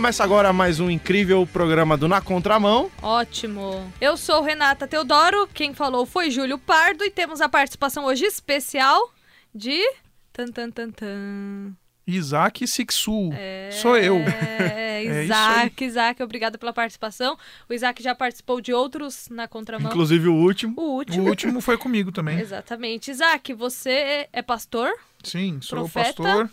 começa agora mais um incrível programa do Na Contramão. Ótimo. Eu sou Renata Teodoro, quem falou foi Júlio Pardo e temos a participação hoje especial de. Tan, tan, tan, tan. Isaac Sixu. Sou eu. É, É Isaac, Isaac, obrigada pela participação. O Isaac já participou de outros na contramão. Inclusive o último. O O último. último foi comigo também. Exatamente. Isaac, você é pastor? Sim, sou pastor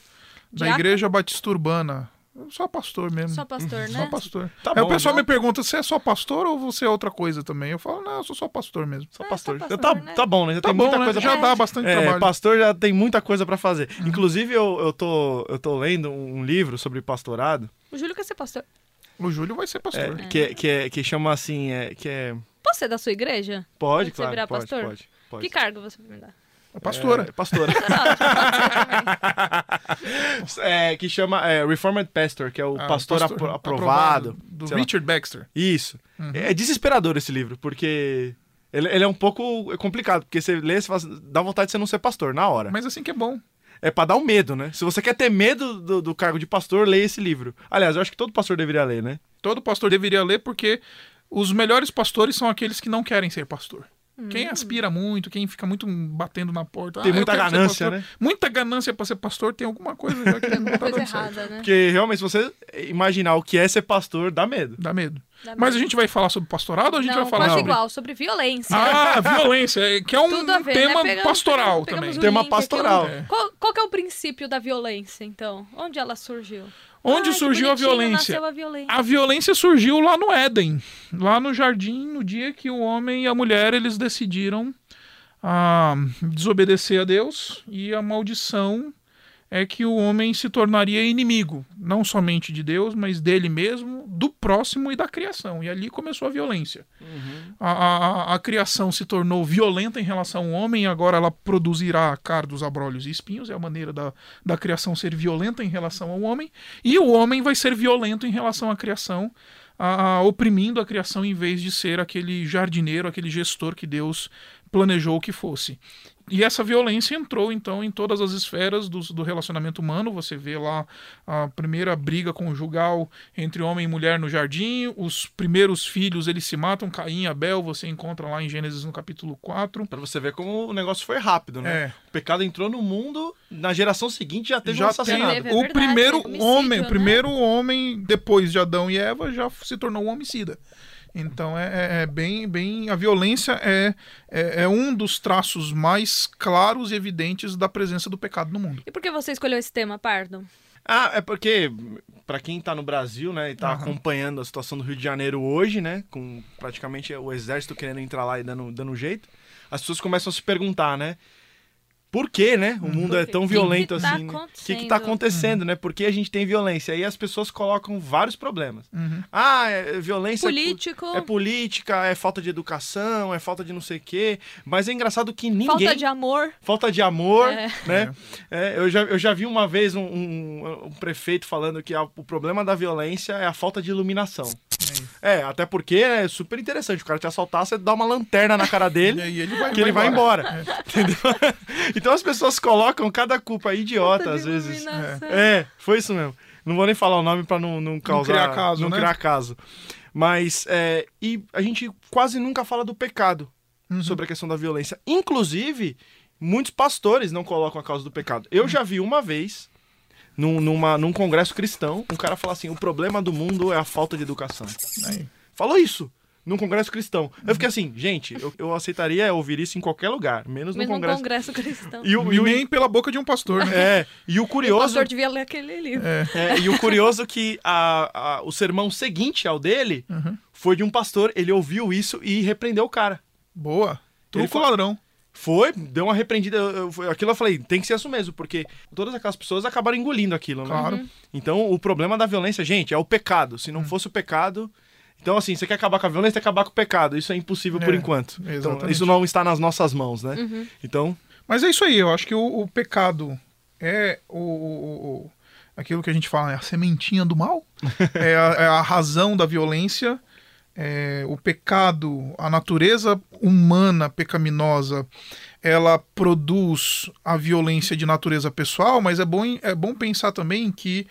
da? Igreja Batista Urbana. Eu Sou pastor mesmo. Só pastor, né? Só pastor. Tá Aí bom, o pessoal né? me pergunta, você é só pastor ou você é outra coisa também? Eu falo, não, eu sou só pastor mesmo. Só É, pastor. só pastor, tá, né? tá bom, né? Já Tá tem bom, muita né? coisa Já pra dá bastante É, trabalho. pastor já tem muita coisa pra fazer. Uhum. Inclusive, eu, eu, tô, eu tô lendo um livro sobre pastorado O Júlio quer ser pastor. O Júlio vai ser é, pastor. que, é- que, é- que chama assim. É, que é. Você é da sua igreja? Pode, Você claro. virar pode, pastor? pode, pode. Que cargo você vai me dar? Pastora. É, pastora. é, que chama é, Reformed Pastor, que é o Ah, pastor, apro- aprovado. Do sei lá. Richard Baxter. Isso. Uhum. É desesperador esse livro, porque ele, ele é um pouco complicado, porque você lê, você fala, assim, dá vontade de você não ser pastor na hora. Mas assim que é bom. É pra dar um medo, né? Se você quer ter medo do, do cargo de pastor, leia esse livro. Aliás, eu acho que todo pastor deveria ler, né? Todo pastor deveria ler porque os melhores pastores são aqueles que não querem ser pastor. Quem aspira muito, quem fica muito batendo na porta. Tem "Ah, muita ganância, pastor." né? Muita ganância pra ser pastor, tem alguma coisa já que não tá Coisa dando certo. errada, né? Porque realmente, se você imaginar o que é ser pastor, dá medo. Dá medo. Dá Mas a gente vai falar sobre pastorado ou a gente não, vai falar quase sobre. igual, sobre violência. Ah, violência, é- que é um ver, tema né? Pegamos- pastoral pegamos também. o Tema link aqui, pastoral. o- Qual, qual que é o princípio da violência, então? Onde ela surgiu? Onde Ai, que surgiu a violência? A violência. A violência surgiu lá no Éden, lá no jardim, no dia que o homem e a mulher eles decidiram ah, desobedecer a Deus e a maldição é que o homem se tornaria inimigo, não somente de Deus, mas dele mesmo, do próximo e da criação. E ali começou a violência. A, a- a criação se tornou violenta em relação ao homem, e agora ela produzirá cardos, abrolhos e espinhos. É a maneira da, da criação ser violenta em relação ao homem. E o homem vai ser violento em relação à criação, a- oprimindo a criação em vez de ser aquele jardineiro, aquele gestor que Deus planejou que fosse. E essa violência entrou, então, em todas as esferas do, do relacionamento humano. Você vê lá a primeira briga conjugal entre homem e mulher no jardim, os primeiros filhos eles se matam, Caim e Abel, você encontra lá em Gênesis no capítulo 4. Pra você ver como o negócio foi rápido, né? É. O pecado entrou no mundo, na geração seguinte já teve um Já tem assassinato. teve. É o verdade, primeiro homicídio, homem, né? o primeiro homem depois de Adão e Eva já se tornou um homicida. Então é, é- é bem, bem. A violência é, é, é um dos traços mais claros e evidentes da presença do pecado no mundo. E por que você escolheu esse tema, Pardo? Ah, é porque, pra quem tá no Brasil, né, e tá Aham. acompanhando a situação do Rio de Janeiro hoje, né, com praticamente o exército querendo entrar lá e dando, dando jeito, as pessoas começam a se perguntar, né, por que, né, o mundo é tão que violento que tá assim, né? O que que acontecendo? tá acontecendo, né, por que a gente tem violência? Aí as pessoas colocam vários problemas. Uhum. Ah, é violência... é po- Político, É política, é falta de educação, é falta de não sei o quê. Mas é engraçado que ninguém. falta de amor. Falta de amor, É. né? É, eu, já, eu já vi uma vez um, um- um prefeito falando que a- o problema da violência é a falta de iluminação. É, até porque é super interessante. O cara te assaltar, você dá uma lanterna na cara E dele aí ele vai, que ele vai embora. Entendeu? Então as pessoas colocam cada culpa idiota, às vezes. iluminação. É, foi isso mesmo. Não vou nem falar o nome pra não, não causar. criar caso, não né? criar caso. Mas, é, e a gente quase nunca fala do pecado Uhum. sobre a questão da violência. Inclusive, muitos pastores não colocam a causa do pecado. Eu já vi uma vez, num, numa, num congresso cristão, um cara falar assim: o problema do mundo é a falta de educação. Aí. Falou isso. Num congresso cristão. Eu fiquei assim, gente, eu, eu aceitaria ouvir isso em qualquer lugar, menos no Mesmo congresso. congresso cristão. E o, E o, nem pela boca de um pastor, né? é, e o O curioso. pastor devia ler aquele livro. É, e o curioso que a, a- o sermão seguinte ao dele Uhum. foi de um pastor. Ele ouviu isso e repreendeu o cara. Boa. Ele Truco fa- ladrão. Foi, deu uma repreendida. eu- eu- aquilo eu falei, tem que ser isso mesmo, porque todas aquelas pessoas acabaram engolindo aquilo, né? Claro. Então, o problema da violência, gente, é o pecado. Se não fosse o pecado. Então, assim, você quer acabar com a violência, tem que acabar com o pecado. Isso é impossível por É, enquanto. Então, exatamente. isso não está nas nossas mãos, né? Então, Mas é isso aí, eu acho que o, o pecado é o, o- o- aquilo que a gente fala, é a sementinha do mal, é, a, é a razão da violência, é, o pecado, a natureza humana pecaminosa, ela produz a violência de natureza pessoal, mas é bom, é bom pensar também que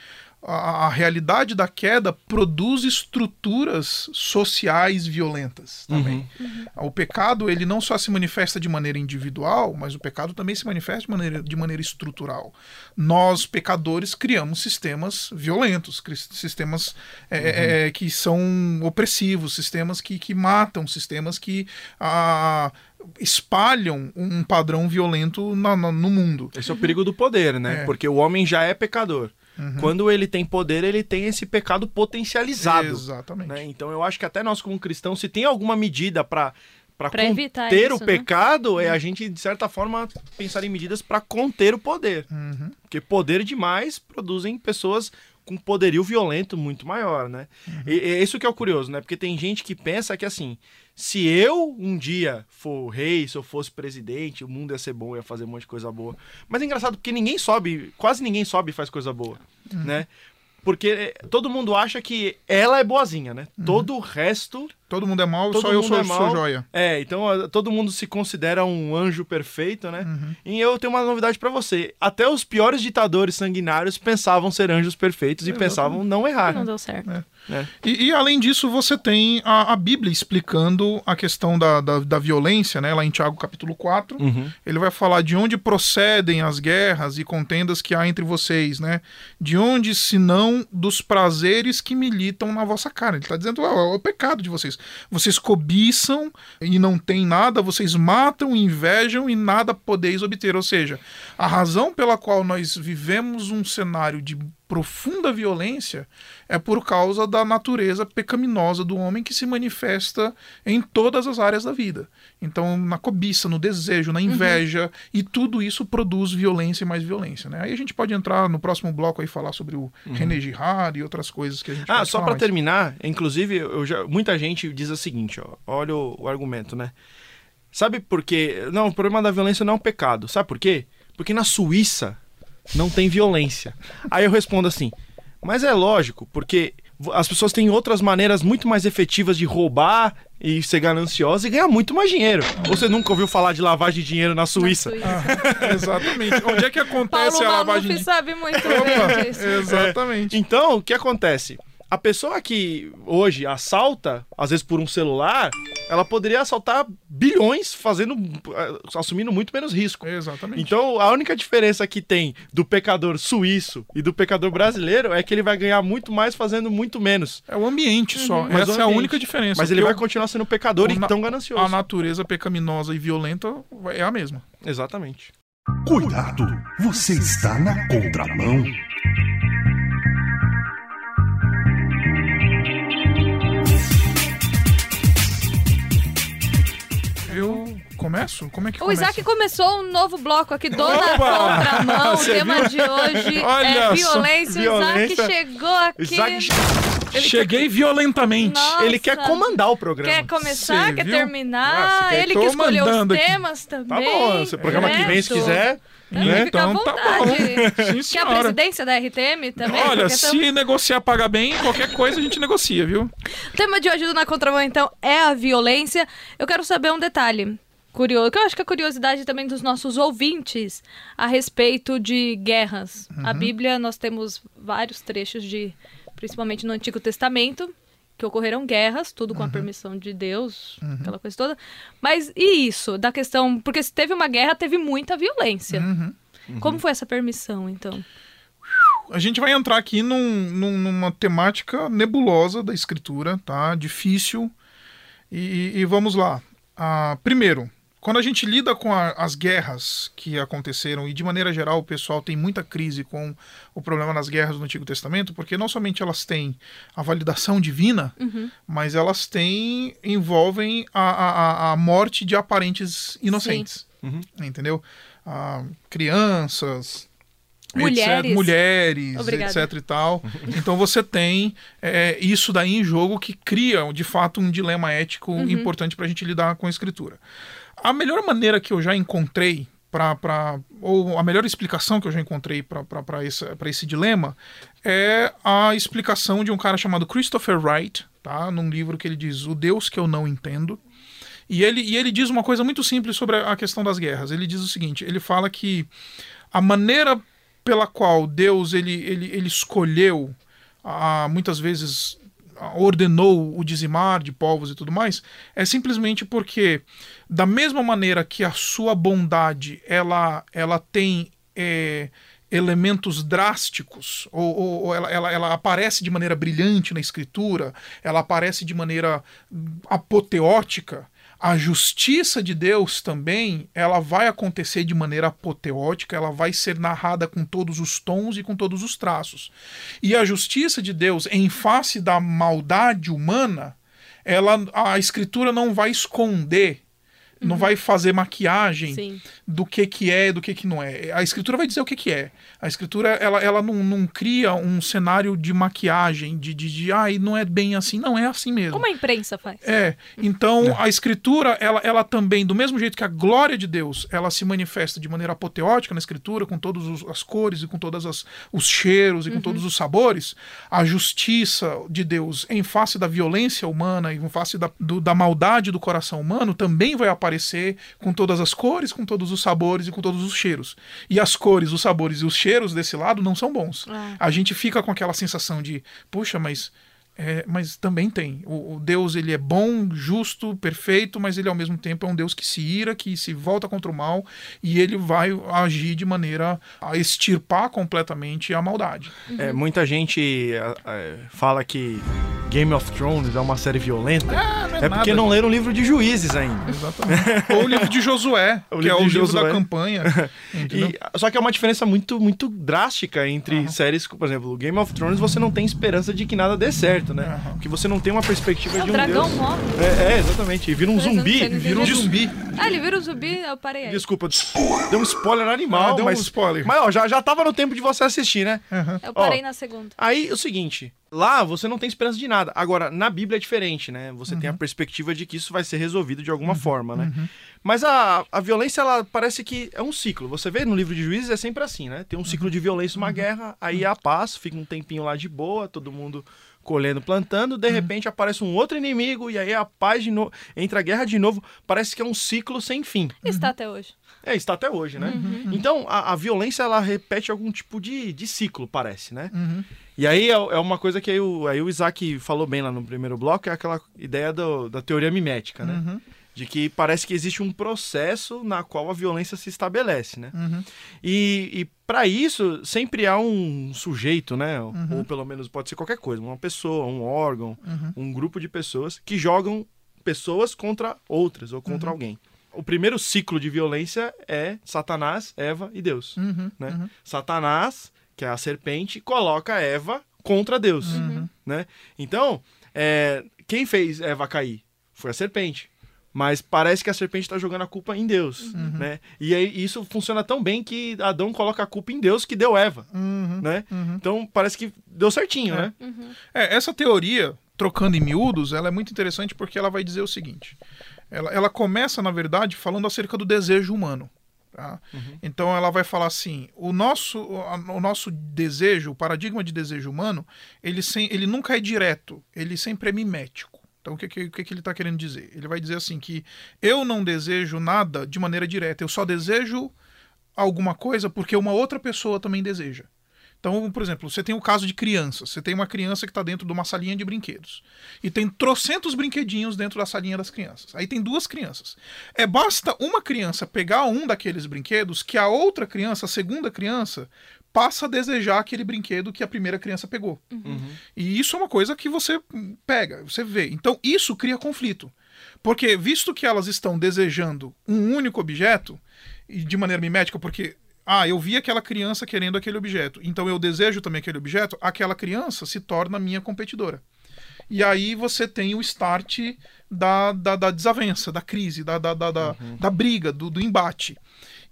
a, a realidade da queda produz estruturas sociais violentas também. O pecado, ele não só se manifesta de maneira individual, mas o pecado também se manifesta de maneira, de maneira estrutural. Nós, pecadores, criamos sistemas violentos, sistemas é, é, que são opressivos, sistemas que, que matam, sistemas que ah, espalham um padrão violento na- na- no mundo. Esse é o perigo do poder, né? É. Porque o homem já é pecador. Quando ele tem poder, ele tem esse pecado potencializado. Exatamente. né? Então eu acho que até nós, como cristãos, se tem alguma medida para para conter isso, o né? pecado, é a gente, de certa forma, pensar em medidas para conter o poder. Uhum. Porque poder demais produzem pessoas com poderio violento muito maior, né? E, e isso que é o curioso, né? Porque tem gente que pensa que assim, se eu um dia for rei, se eu fosse presidente, o mundo ia ser bom, ia fazer um monte de coisa boa. Mas é engraçado porque ninguém sobe, quase ninguém sobe e faz coisa boa, né? Porque eh, todo mundo acha que ela é boazinha, né? Todo o resto Todo mundo é mal, Todo só eu sou, é sou joia. é, então todo mundo se considera um anjo perfeito, né? Uhum. E eu tenho uma novidade pra você. Até os piores ditadores sanguinários pensavam ser anjos perfeitos e Exatamente. pensavam não errar. Não deu certo. É. E, e, além disso, você tem a, a Bíblia explicando a questão da, da, da violência, né? Lá em Tiago capítulo 4. Uhum. Ele vai falar de onde procedem as guerras e contendas que há entre vocês, né? De onde, senão, dos prazeres que militam na vossa carne. Ele está dizendo, é o pecado de vocês. Vocês cobiçam e não têm nada, vocês matam, invejam e nada podeis obter. Ou seja, a razão pela qual nós vivemos um cenário de profunda violência é por causa da natureza pecaminosa do homem que se manifesta em todas as áreas da vida. Então, na cobiça, no desejo, na inveja, e tudo isso produz violência e mais violência. Né? Aí a gente pode entrar no próximo bloco e falar sobre o René Girard e outras coisas que a gente Ah, pode só mais. terminar, inclusive, eu já, muita gente diz o seguinte, ó, olha o, o argumento, né? Sabe por quê? Não, o problema da violência não é um pecado. Sabe por quê? Porque na Suíça não tem violência. Aí eu respondo assim: mas é lógico, porque as pessoas têm outras maneiras muito mais efetivas de roubar e ser gananciosa e ganhar muito mais dinheiro. Você nunca ouviu falar de lavagem de dinheiro na Suíça? Ah, exatamente. Onde é que acontece Paulo a lavagem Maluf de... sabe muito bem disso. exatamente. Então, o que acontece? A pessoa que hoje assalta, às vezes por um celular, ela poderia assaltar bilhões fazendo eh, assumindo muito menos risco. Exatamente. Então, a única diferença que tem do pecador suíço e do pecador brasileiro é que ele vai ganhar muito mais fazendo muito menos. É o ambiente só. Mas Essa é a única diferença. Mas ele vai porque continuar sendo pecador e tão a ganancioso. natureza pecaminosa e violenta é a mesma. Exatamente. Cuidado, você está na contramão. Começo? Como é que O começa? Isaac começou um novo bloco aqui, Dona Opa! Contramão. O tema de hoje Olha é violência. O Isaac violência. chegou aqui. Isaac Cheguei violentamente. Nossa. ele quer comandar o programa. Quer começar, Cê quer viu? terminar. Ah, quer- ele que escolheu os mandando aqui. temas também. Tá bom, esse programa que vem, se quiser. Né? fica à Então tá vontade. bom. Sim, Quer a presidência da RTM também? Olha, se negociar paga bem, qualquer coisa a gente negocia, viu? O tema de hoje do Na Contramão, então, é a violência. Eu quero saber um detalhe curioso, que eu acho que é curiosidade também dos nossos ouvintes a respeito de guerras. A Bíblia, nós temos vários trechos de, principalmente no Antigo Testamento, que ocorreram guerras, tudo com a permissão de Deus, aquela coisa toda. Mas e isso, da questão, porque se teve uma guerra, teve muita violência. Uhum. Como foi essa permissão, então? A gente vai entrar aqui num- num- numa temática nebulosa da escritura, tá? Difícil. E, e vamos lá. Ah, primeiro, quando a gente lida com a- as guerras que aconteceram, e de maneira geral o pessoal tem muita crise com o problema das guerras do Antigo Testamento, porque não somente elas têm a validação divina, mas elas têm, envolvem a, a- a- morte de aparentes inocentes. Entendeu? Ah, crianças, Mulheres. etc, mulheres, Obrigada. etc e tal. Então você tem é, isso daí em jogo que cria, de fato, um dilema ético importante para a gente lidar com a escritura. A melhor maneira que eu já encontrei para ou a melhor explicação que eu já encontrei para esse, esse dilema é a explicação de um cara chamado Christopher Wright, tá? Num livro que ele diz O Deus que eu não entendo. E ele, e ele diz uma coisa muito simples sobre a questão das guerras. Ele diz o seguinte: ele fala que a maneira pela qual Deus ele, ele, ele escolheu ah, muitas vezes ordenou o dizimar de povos e tudo mais, é simplesmente porque da mesma maneira que a sua bondade ela, ela tem é, elementos drásticos, ou, ou, ou ela, ela, ela, aparece de maneira brilhante na escritura, ela aparece de maneira apoteótica, a justiça de Deus também, ela vai acontecer de maneira apoteótica, ela vai ser narrada com todos os tons e com todos os traços. E a justiça de Deus em face da maldade humana, ela a escritura não vai esconder não uhum. vai fazer maquiagem Sim. do que que é do que que não é. A escritura vai dizer o que que é. A escritura, ela, ela não, não cria um cenário de maquiagem, de, de, de ai, não é bem assim. Não, é assim mesmo. Como a imprensa faz. É. Então, é. a escritura, ela, ela também, do mesmo jeito que a glória de Deus, ela se manifesta de maneira apoteótica na escritura, com todas as cores e com todos os cheiros e com uhum. todos os sabores, a justiça de Deus em face da violência humana e em face da, do, da maldade do coração humano também vai aparecer aparecer com todas as cores, com todos os sabores e com todos os cheiros. E as cores, os sabores e os cheiros desse lado não são bons. É. A gente fica com aquela sensação de, puxa, mas é, mas também tem. O, o, Deus ele é bom, justo, perfeito, mas ele ao mesmo tempo é um Deus que se ira, que se volta contra o mal e ele vai agir de maneira a extirpar completamente a maldade. Uhum. É, muita gente é, é, fala que Game of Thrones é uma série violenta. Ah, é, é porque não leram o livro de Juízes ainda. Exatamente. Ou o livro de Josué, o que é o livro Josué. da campanha. e, só que é uma diferença muito, muito drástica entre uhum. séries, por exemplo, Game of Thrones você não tem esperança de que nada dê certo né? Uhum. Porque você não tem uma perspectiva é, de um dragão deus. morre. É, é, exatamente. Vira um zumbi. Vira um zumbi. Ah, ele vira um zumbi, eu parei aí. Desculpa, deu um spoiler animal. Ah, deu mas, um spoiler. Mas ó, já, já tava no tempo de você assistir, né? Uhum. Eu parei ó, na segunda. Aí, o seguinte, Lá você não tem esperança de nada. Agora, na Bíblia é diferente, né? Você uhum. tem a uhum. perspectiva de que isso vai ser resolvido de alguma uhum. forma, né? Uhum. Mas a, a violência, ela parece que é um ciclo. Você vê no livro de Juízes, é sempre assim, né? Tem um ciclo de violência, uma uhum. guerra, aí a paz, fica um tempinho lá de boa, todo mundo colhendo, plantando, de uhum. repente aparece um outro inimigo e aí a paz de novo, entra a guerra de novo, parece que é um ciclo sem fim. Está até hoje. É, está até hoje, né? Uhum. Então, a, a, violência, ela repete algum tipo de, de ciclo, parece, né? E aí é, é, uma coisa que aí o, aí o Isaac falou bem lá no primeiro bloco, é aquela ideia do, da teoria mimética, né? Uhum. De que parece que existe um processo na qual a violência se estabelece, né? Uhum. E, e para isso, sempre há um sujeito, né? Uhum. Ou pelo menos pode ser qualquer coisa, uma pessoa, um órgão, uhum. um grupo de pessoas que jogam pessoas contra outras ou contra uhum. alguém o primeiro ciclo de violência é Satanás, Eva e Deus. Uhum, né? Uhum. Satanás que é a serpente, coloca Eva contra Deus. Uhum. Né? Então, é, quem fez Eva cair? Foi a serpente. Mas parece que a serpente está jogando a culpa em Deus, uhum. né? E aí isso funciona tão bem que Adão coloca a culpa em Deus que deu Eva, uhum. né? Uhum. Então parece que deu certinho, é. né? Uhum. É, essa teoria, trocando em miúdos, ela é muito interessante porque ela vai dizer o seguinte. Ela, ela começa, na verdade, falando acerca do desejo humano. Tá? Uhum. Então ela vai falar assim: o nosso, o nosso desejo, o paradigma de desejo humano, ele, sem, ele nunca é direto, ele sempre é mimético. Então o que, que, que ele está querendo dizer? Ele vai dizer assim que eu não desejo nada de maneira direta, eu só desejo alguma coisa porque uma outra pessoa também deseja. Então, por exemplo, você tem o caso de crianças. Você tem uma criança que está dentro de uma salinha de brinquedos. E tem trocentos brinquedinhos dentro da salinha das crianças. Aí tem duas crianças. É basta uma criança pegar um daqueles brinquedos que a outra criança, a segunda criança, passa a desejar aquele brinquedo que a primeira criança pegou. Uhum. E isso é uma coisa que você pega, você vê. Então, isso cria conflito. Porque, visto que elas estão desejando um único objeto, e de maneira mimética, porque ah, eu vi aquela criança querendo aquele objeto, então eu desejo também aquele objeto, aquela criança se torna minha competidora. E aí você tem o start da, da, da desavença, da crise, da, da, da, uhum. da briga, do, do embate.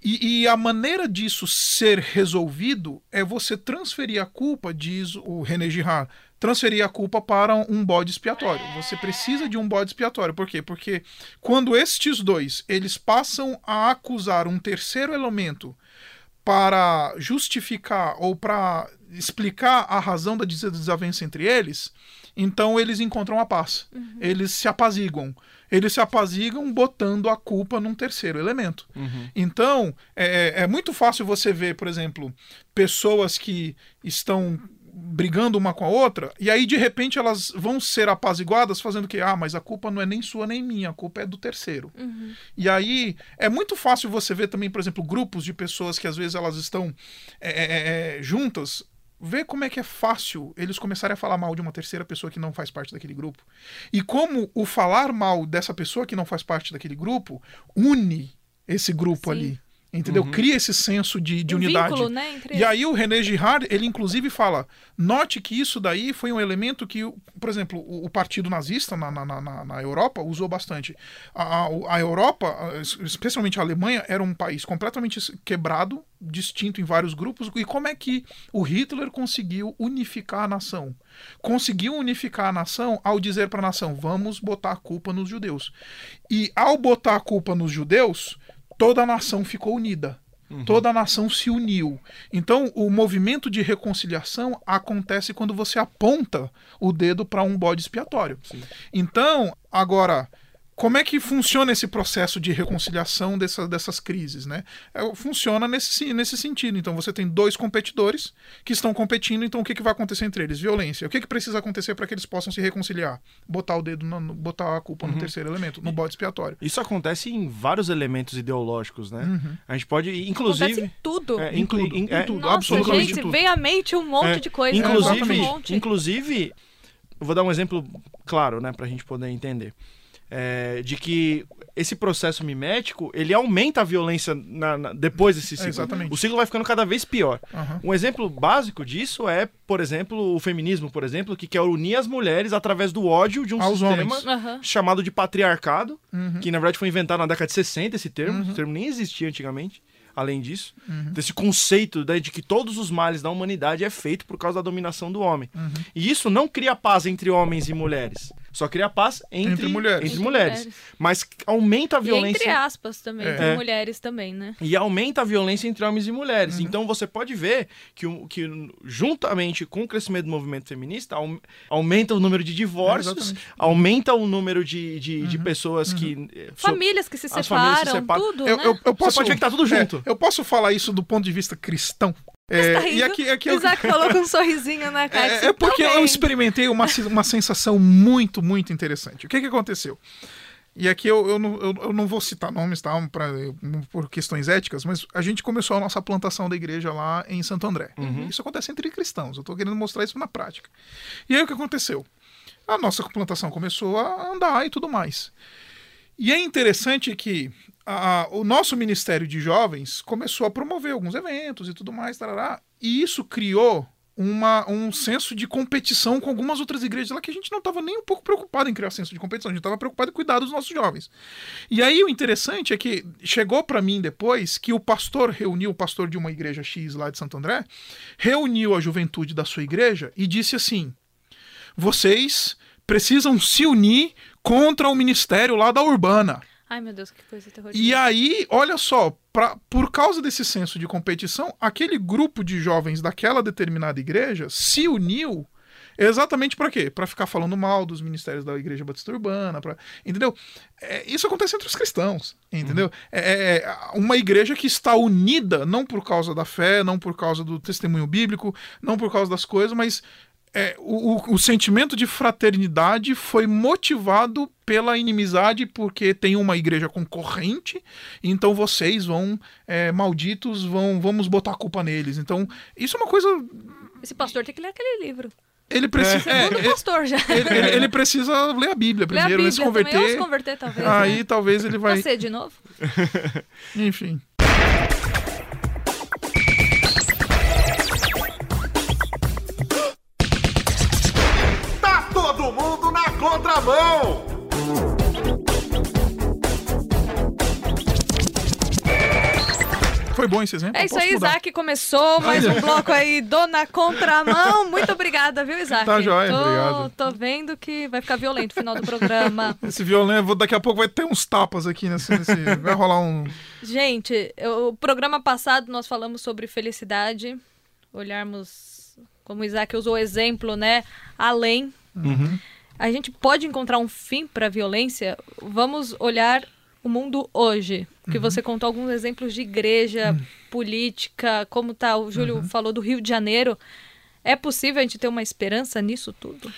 E, e, a maneira disso ser resolvido é você transferir a culpa, diz o René Girard, transferir a culpa para um bode expiatório. Você precisa de um bode expiatório. Por quê? Porque quando estes dois eles passam a acusar um terceiro elemento para justificar ou para explicar a razão da desavença entre eles, então eles encontram a paz. Uhum. Eles se apaziguam. Eles se apaziguam botando a culpa num terceiro elemento. Uhum. Então, é, é, é muito fácil você ver, por exemplo, pessoas que estão brigando uma com a outra, e aí de repente elas vão ser apaziguadas fazendo o quê? Ah, mas a culpa não é nem sua nem minha, a culpa é do terceiro. E aí é muito fácil você ver também, por exemplo, grupos de pessoas que às vezes elas estão é, é, é, juntas. Ver como é que é fácil eles começarem a falar mal de uma terceira pessoa que não faz parte daquele grupo. E como o falar mal dessa pessoa que não faz parte daquele grupo une esse grupo Sim. ali. Entendeu? Cria esse senso de, de Um unidade. vínculo, né, entre E aí o René Girard, ele inclusive fala, note que isso daí foi um elemento que, por exemplo, o, o partido nazista na, na, na, na Europa usou bastante. A, a, a Europa, especialmente a Alemanha, era um país completamente quebrado, distinto em vários grupos. E como é que o Hitler conseguiu unificar a nação? Conseguiu unificar a nação ao dizer para a nação, vamos botar a culpa nos judeus. E ao botar a culpa nos judeus, toda a nação ficou unida. Toda a nação se uniu. Então, o movimento de reconciliação acontece quando você aponta o dedo para um bode expiatório. Então, agora, como é que funciona esse processo de reconciliação dessa, dessas crises? Né? É, funciona nesse, nesse sentido. Então, você tem dois competidores que estão competindo, então o que, que vai acontecer entre eles? Violência. O que, que precisa acontecer para que eles possam se reconciliar? Botar o dedo, no, no- botar a culpa no terceiro elemento, no bode expiatório. Isso acontece em vários elementos ideológicos, né? Uhum. A gente pode, Acontece inclusive. em tudo. É, Em inclu- tudo, em é, tudo. Nossa, absolutamente gente, tudo. vem à mente um monte É, de coisa. Inclusive, um monte. inclusive, eu vou dar um exemplo claro, né, pra gente poder entender. É, de que esse processo mimético, ele aumenta a violência na- na- depois desse ciclo. exatamente. O ciclo vai ficando cada vez pior. Aham. Um exemplo básico disso é, por exemplo, o feminismo, por exemplo, que quer unir as mulheres através do ódio de um Aos sistema chamado de patriarcado, Uhum. que na verdade foi inventado na década de 60 esse termo, esse termo nem existia antigamente. Além disso, Uhum. desse conceito né, de que todos os males da humanidade é feito por causa da dominação do homem. Uhum. E isso não cria paz entre homens e mulheres. Só cria paz entre, Entre mulheres. entre Entre mulheres. mulheres. Mas aumenta a E violência. entre aspas também, É. entre É. mulheres também, né? E aumenta a violência entre homens e mulheres. Uhum. Então você pode ver que, o- que juntamente com o crescimento do movimento feminista, aum- aumenta o número de divórcios, É, aumenta o número de, de, Uhum. de pessoas que. eh, so- Famílias que se separam, famílias se separam. tudo, Eu, né? eu, eu posso, pode ver que tá tudo junto. É, eu posso falar isso do ponto de vista cristão. É, Tá e aqui, aqui eu- Isaac falou com um sorrisinho na cara. é, é porque eu experimentei uma, uma sensação muito, muito interessante. O que, que aconteceu? E aqui eu, eu, não, eu, eu não vou citar nomes, tá? Pra, por questões éticas, mas a gente começou a nossa plantação da igreja lá em Santo André. Isso acontece entre cristãos. Eu estou querendo mostrar isso na prática. E aí o que aconteceu? A nossa plantação começou a andar e tudo mais. E é interessante que a- o nosso Ministério de Jovens começou a promover alguns eventos e tudo mais, tarará, e isso criou uma, um senso de competição com algumas outras igrejas lá que a gente não estava nem um pouco preocupado em criar senso de competição, a gente estava preocupado em cuidar dos nossos jovens. E aí o interessante é que chegou para mim depois que o pastor reuniu, o pastor de uma igreja X lá de Santo André, reuniu a juventude da sua igreja e disse assim: vocês precisam se unir contra o ministério lá da Urbana. Ai, meu Deus, que coisa terrorífica. E aí, olha só, pra, por causa desse senso de competição, aquele grupo de jovens daquela determinada igreja se uniu exatamente para quê? Para ficar falando mal dos ministérios da Igreja Batista Urbana, pra, entendeu? É, isso acontece entre os cristãos, entendeu? É, é uma igreja que está unida não por causa da fé, não por causa do testemunho bíblico, não por causa das coisas, mas é, o, o- sentimento de fraternidade foi motivado pela inimizade, porque tem uma igreja concorrente, então vocês vão, é, malditos, vão, vamos botar a culpa neles. Então, isso é uma coisa. Esse pastor tem que ler aquele livro. Ele precisa. é, é, pastor já. ele, ele- ele precisa ler a Bíblia Ler a primeiro, Bíblia se. Ou se converter. converter, talvez. Aí né? talvez ele vai. Nascer de novo? Enfim. Contramão! Foi bom esse exemplo? É isso aí, mudar. Isaac começou mais um bloco aí do Na Contramão. Muito obrigada, viu, Isaac? Tá joia, tô, obrigado. Tô vendo que vai ficar violento o final do programa. Esse violão, vou- daqui a pouco vai ter uns tapas aqui nesse. nesse- vai rolar um. Gente, eu- o programa passado nós falamos sobre felicidade, olharmos, como o Isaac usou o exemplo, né, além. Uhum. A gente pode encontrar um fim para a violência? Vamos olhar o mundo hoje. Que você contou alguns exemplos de igreja, política, como tá, o Júlio falou do Rio de Janeiro. É possível a gente ter uma esperança nisso tudo?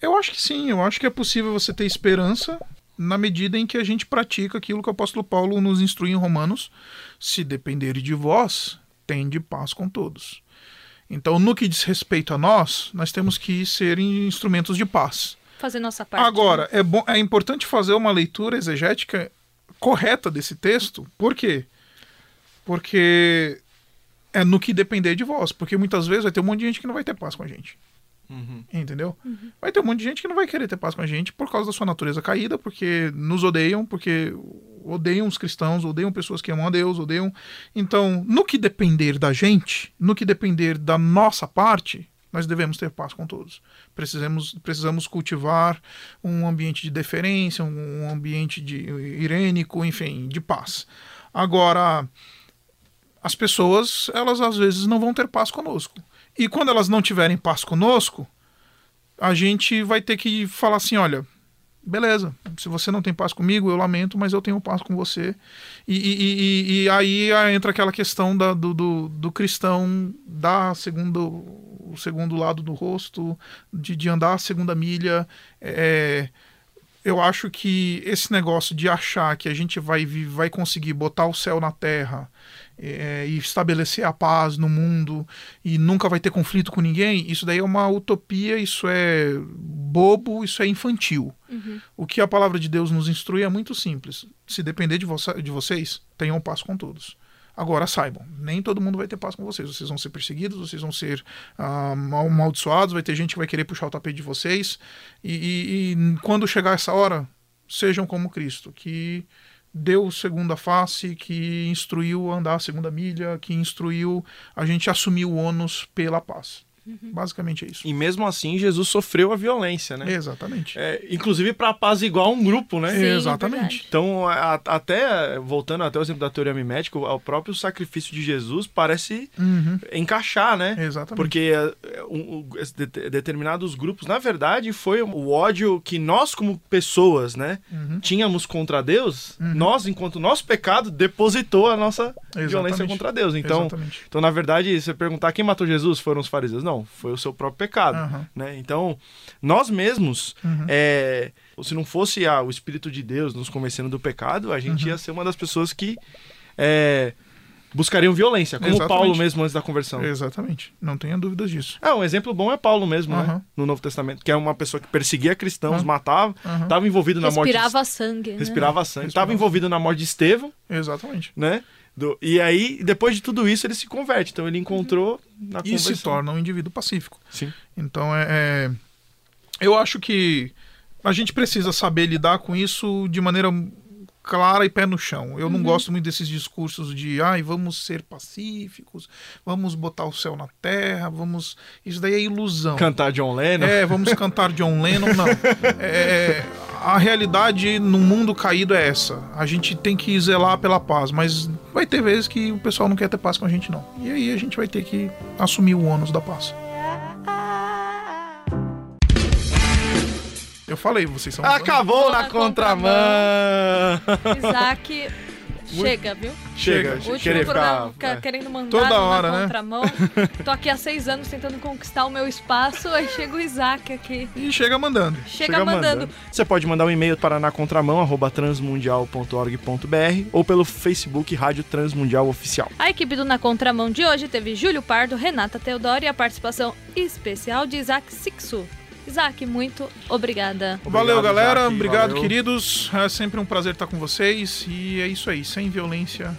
Eu acho que sim, eu acho que é possível você ter esperança na medida em que a gente pratica aquilo que o apóstolo Paulo nos instrui em Romanos: se depender de vós, tende paz com todos. Então, no que diz respeito a nós, nós temos que ser instrumentos de paz. Fazer nossa parte. Agora, é, bom, é importante fazer uma leitura exegética correta desse texto. Por quê? Porque é no que depender de vós. Porque muitas vezes vai ter um monte de gente que não vai ter paz com a gente. Entendeu? Vai ter um monte de gente que não vai querer ter paz com a gente por causa da sua natureza caída, porque nos odeiam, porque odeiam os cristãos, odeiam pessoas que amam a Deus, odeiam. Então, no que depender da gente, no que depender da nossa parte, nós devemos ter paz com todos. Precisamos, precisamos cultivar um ambiente de deferência, um ambiente de irênico, enfim, de paz. Agora, as pessoas, elas às vezes não vão ter paz conosco. E quando elas não tiverem paz conosco, a gente vai ter que falar assim: olha, beleza, se você não tem paz comigo, eu lamento, mas eu tenho paz com você. E, e, e, e aí entra aquela questão da, do, do, do, cristão dar segundo, o segundo lado do rosto, de, de andar a segunda milha. É, eu acho que esse negócio de achar que a gente vai, vai conseguir botar o céu na terra é, e estabelecer a paz no mundo e nunca vai ter conflito com ninguém, isso daí é uma utopia, isso é bobo, isso é infantil. Uhum. O que a palavra de Deus nos instrui é muito simples. Se depender de, vo de vocês, tenham paz com todos. Agora saibam, nem todo mundo vai ter paz com vocês. Vocês vão ser perseguidos, vocês vão ser ah, amaldiçoados, vai ter gente que vai querer puxar o tapete de vocês. E, e, e quando chegar essa hora, sejam como Cristo, que deu segunda face, que instruiu andar a segunda milha, que instruiu a gente assumir o ônus pela paz. Uhum. Basicamente é isso. E mesmo assim, Jesus sofreu a violência, né? Exatamente. É, inclusive para apaziguar um grupo, né? Sim, Exatamente. verdade. Então, a- até, voltando até o exemplo da teoria mimética, o o próprio sacrifício de Jesus parece Uhum. encaixar, né? Exatamente. Porque é, um- um- de- determinados grupos, na verdade, foi o ódio que nós, como pessoas, né, Uhum. tínhamos contra Deus, nós, enquanto nosso pecado, depositou a nossa violência Exatamente. contra Deus. Então, Exatamente. então, na verdade, se você perguntar quem matou Jesus, foram os fariseus? Não, foi o seu próprio pecado. Aham. Né? Então, nós mesmos, Uhum. é, se não fosse ah, o Espírito de Deus nos convencendo do pecado, a gente Uhum. ia ser uma das pessoas que é, buscariam violência, como Exatamente. Paulo mesmo antes da conversão. Exatamente. Não tenha dúvidas disso. É, um exemplo bom é Paulo mesmo, né? No Novo Testamento, que é uma pessoa que perseguia cristãos, matava, estava envolvido na morte. Respirava sangue. né? Respirava sangue. Estava Respirava. envolvido na morte de Estevão, Exatamente. né? Do- e aí, depois de tudo isso, ele se converte. Então, ele encontrou na E se torna um indivíduo pacífico. Sim. Então é, é- eu acho que a gente precisa saber lidar com isso de maneira clara e pé no chão. Eu não gosto muito desses discursos de ai, vamos ser pacíficos, vamos botar o céu na terra, vamos. Isso daí é ilusão. Cantar John Lennon. É, vamos cantar John Lennon, não. É, a realidade no mundo caído é essa. A gente tem que zelar pela paz, mas vai ter vezes que o pessoal não quer ter paz com a gente, não. E aí a gente vai ter que assumir o ônus da paz. Eu falei, vocês são. Acabou na contramão. Isaac, chega, viu? Chega, Último querer programa, ficar. fica é. querendo mandar Toda hora, na né? contramão. Tô aqui há seis anos tentando conquistar o meu espaço, aí chega o Isaac aqui. E chega mandando. Chega, mandando. Você pode mandar um e-mail para nacontramão@transmundial.org.br ou pelo Facebook Rádio Transmundial Oficial. A equipe do Na Contramão de hoje teve Júlio Pardo, Renata Teodoro e a participação especial de Isaac Sixu. Isaac, muito obrigada. Valeu, Obrigado, galera. Isaac, Obrigado, valeu. queridos. É sempre um prazer estar com vocês. E é isso aí, sem violência.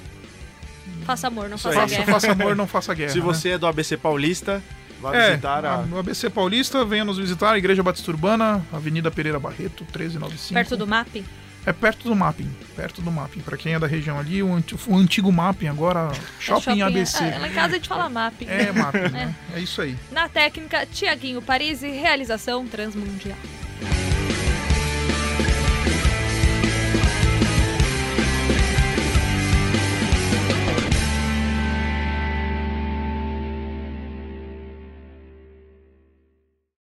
Faça amor, não faça guerra. faça amor, não faça guerra. Se você é do ABC Paulista, vá né? É, visitar a... no ABC Paulista, venha nos visitar, a Igreja Batista Urbana, Avenida Pereira Barreto, 1395. Perto do mapping. É perto do Mapping, perto do Mapping. Pra quem é da região ali, o, anti- o antigo Mapping, agora Shopping, É ABC. É, lá em casa a gente fala mapping. É, Mapping, né? É isso aí. Na técnica, Tiaguinho Parisi, realização Transmundial.